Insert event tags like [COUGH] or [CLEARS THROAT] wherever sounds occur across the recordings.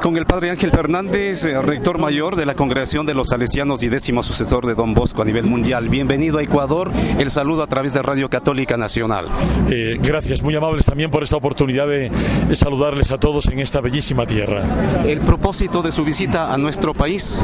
Con el padre Ángel Fernández, eh, rector mayor de la Congregación de los Salesianos y décimo sucesor de Don Bosco a nivel mundial. Bienvenido a Ecuador. El saludo a través de Radio Católica Nacional. Eh, gracias, muy amables también por esta oportunidad de, de saludarles a todos en esta bellísima tierra. El propósito de su visita a nuestro país.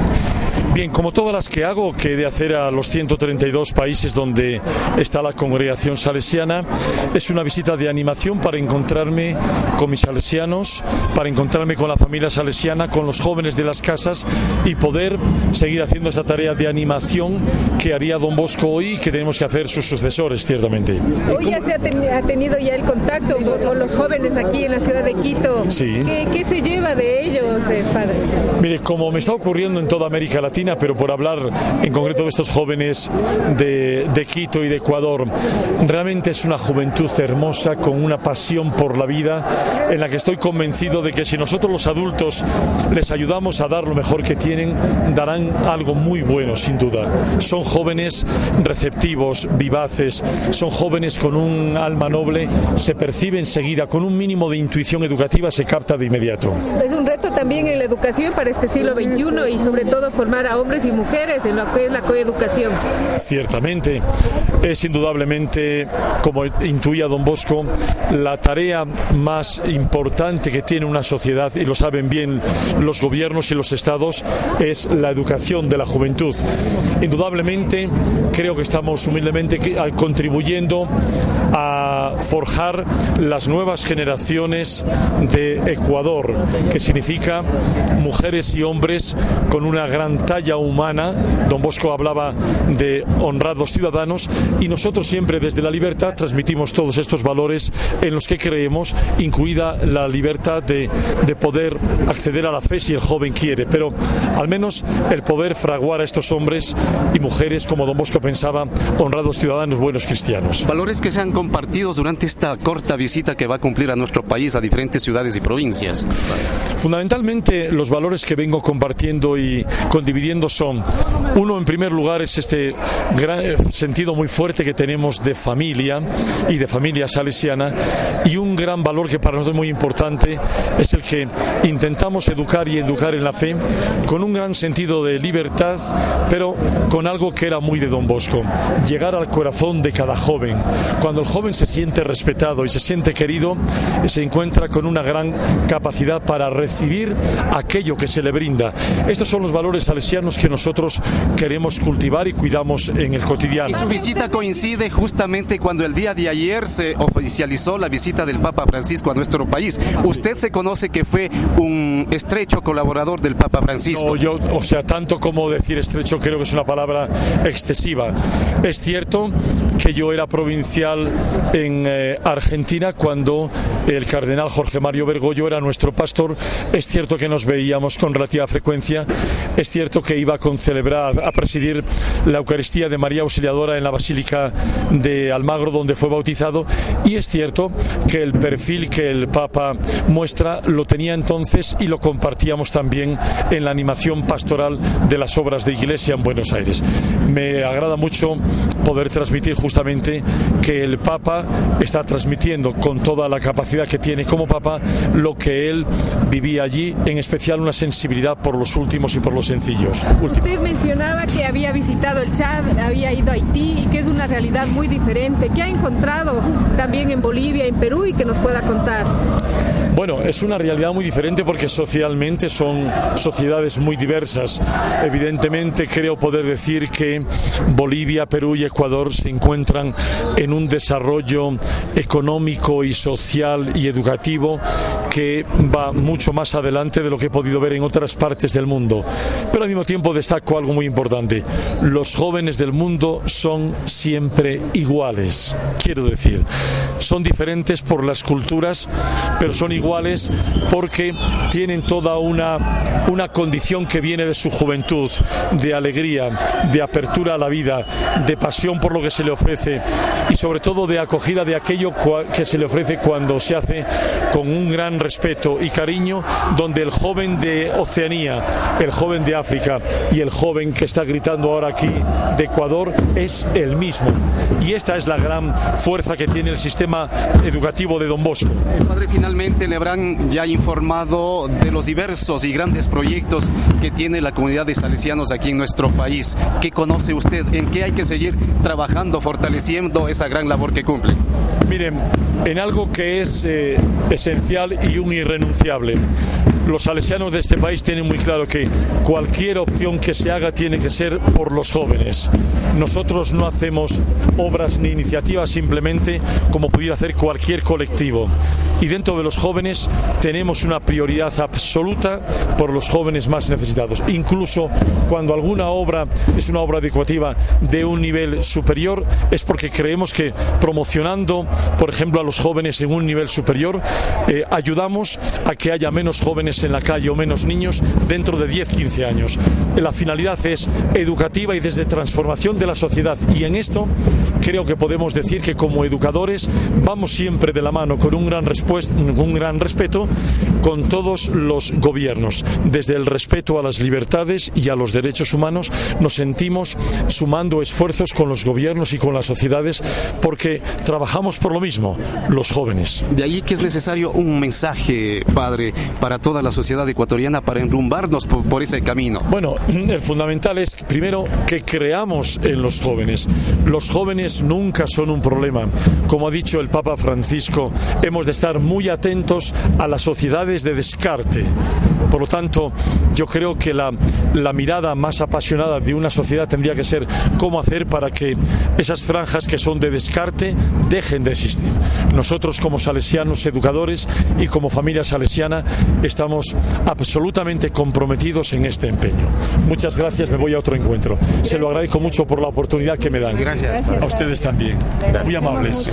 Bien, como todas las que hago, que he de hacer a los 132 países donde está la congregación salesiana, es una visita de animación para encontrarme con mis salesianos, para encontrarme con la familia salesiana, con los jóvenes de las casas y poder seguir haciendo esta tarea de animación que haría don Bosco hoy y que tenemos que hacer sus sucesores, ciertamente. Hoy ya se ha, teni- ha tenido ya el contacto con, con los jóvenes aquí en la ciudad de Quito. Sí. ¿Qué, qué se lleva de ellos, eh, padre? Mire, como me está ocurriendo en toda América Latina, pero por hablar en concreto de estos jóvenes de, de Quito y de Ecuador, realmente es una juventud hermosa con una pasión por la vida en la que estoy convencido de que si nosotros los adultos les ayudamos a dar lo mejor que tienen, darán algo muy bueno, sin duda. Son jóvenes receptivos, vivaces, son jóvenes con un alma noble, se percibe enseguida, con un mínimo de intuición educativa se capta de inmediato. Es un reto también en la educación para este siglo XXI y sobre todo formar hombres y mujeres en lo que es la coeducación. Ciertamente, es indudablemente, como intuía don Bosco, la tarea más importante que tiene una sociedad, y lo saben bien los gobiernos y los estados, es la educación de la juventud. Indudablemente, creo que estamos humildemente contribuyendo a forjar las nuevas generaciones de Ecuador, que significa mujeres y hombres con una gran talla humana. Don Bosco hablaba de honrados ciudadanos y nosotros siempre desde la libertad transmitimos todos estos valores en los que creemos, incluida la libertad de, de poder acceder a la fe si el joven quiere, pero al menos el poder fraguar a estos hombres y mujeres, como Don Bosco pensaba, honrados ciudadanos, buenos cristianos. Valores que se han compartido durante esta corta visita que va a cumplir a nuestro país a diferentes ciudades y provincias. Fundamentalmente los valores que vengo compartiendo y condividiendo son, uno en primer lugar es este gran eh, sentido muy fuerte que tenemos de familia y de familia salesiana y un gran valor que para nosotros es muy importante es el que intentamos educar y educar en la fe con un gran sentido de libertad pero con algo que era muy de Don Bosco, llegar al corazón de cada joven. Cuando el joven se siente respetado y se siente querido, se encuentra con una gran capacidad para recibir aquello que se le brinda. Estos son los valores salesianos que nosotros queremos cultivar y cuidamos en el cotidiano. Y su visita coincide justamente cuando el día de ayer se oficializó la visita del Papa Francisco a nuestro país. Usted se conoce que fue un estrecho colaborador del Papa Francisco. No, yo, o sea, tanto como decir estrecho creo que es una palabra excesiva. Es cierto que yo era provincial en eh, Argentina cuando el cardenal Jorge Mario Bergoglio era nuestro pastor. Es cierto que nos veíamos con relativa frecuencia. Es cierto que iba a celebrar, a presidir la Eucaristía de María Auxiliadora en la Basílica de Almagro, donde fue bautizado. Y es cierto que el perfil que el Papa muestra lo tenía entonces y lo compartíamos también en la animación pastoral de las obras de iglesia en Buenos Aires. Me agrada mucho poder transmitir justamente que el Papa está transmitiendo con toda la capacidad que tiene como Papa lo que él vivía allí, en especial una sensibilidad por los últimos y por los sencillos. Usted mencionaba que había visitado el Chad, había ido a Haití y que es una realidad muy diferente. ¿Qué ha encontrado también en Bolivia, en Perú y que nos pueda contar? Bueno, es una realidad muy diferente porque socialmente son sociedades muy diversas. Evidentemente creo poder decir que Bolivia, Perú y Ecuador se encuentran en un desarrollo económico y social y educativo que va mucho más adelante de lo que he podido ver en otras partes del mundo. Pero al mismo tiempo destaco algo muy importante. Los jóvenes del mundo son siempre iguales. Quiero decir, son diferentes por las culturas, pero son iguales porque tienen toda una, una condición que viene de su juventud, de alegría, de apertura a la vida, de pasión por lo que se le ofrece y sobre todo de acogida de aquello que se le ofrece cuando se hace con un gran respeto y cariño, donde el joven de Oceanía, el joven de África y el joven que está gritando ahora aquí de Ecuador es el mismo. Y esta es la gran fuerza que tiene el sistema educativo de Don Bosco. El padre finalmente le habrán ya informado de los diversos y grandes proyectos que tiene la comunidad de salesianos aquí en nuestro país. ¿Qué conoce usted? ¿En qué hay que seguir trabajando, fortaleciendo esa gran labor que cumple? Miren, en algo que es eh, esencial y un irrenunciable los salesianos de este país tienen muy claro que cualquier opción que se haga tiene que ser por los jóvenes. Nosotros no hacemos obras ni iniciativas simplemente como pudiera hacer cualquier colectivo. Y dentro de los jóvenes tenemos una prioridad absoluta por los jóvenes más necesitados. Incluso cuando alguna obra es una obra educativa de un nivel superior, es porque creemos que promocionando, por ejemplo, a los jóvenes en un nivel superior, eh, ayudamos a que haya menos jóvenes en la calle o menos niños dentro de 10-15 años. La finalidad es educativa y desde transformación de la sociedad y en esto creo que podemos decir que como educadores vamos siempre de la mano con un gran, un gran respeto con todos los gobiernos. Desde el respeto a las libertades y a los derechos humanos nos sentimos sumando esfuerzos con los gobiernos y con las sociedades porque trabajamos por lo mismo, los jóvenes. De ahí que es necesario un mensaje, padre, para toda la sociedad ecuatoriana para enrumbarnos por, ese camino? Bueno, [CLEARS THROAT] el fundamental es primero que creamos en los jóvenes. Los jóvenes nunca son un problema. Como ha dicho el Papa Francisco, hemos de estar muy atentos a las sociedades de descarte. Por lo tanto, yo creo que la, la mirada más apasionada de una sociedad tendría que ser cómo hacer para que esas franjas que son de descarte dejen de existir. Nosotros como salesianos educadores y como familia salesiana estamos absolutamente comprometidos en este empeño. Muchas gracias, me voy a otro encuentro. Se lo agradezco mucho por la oportunidad que me dan. Gracias. A ustedes también. Muy amables.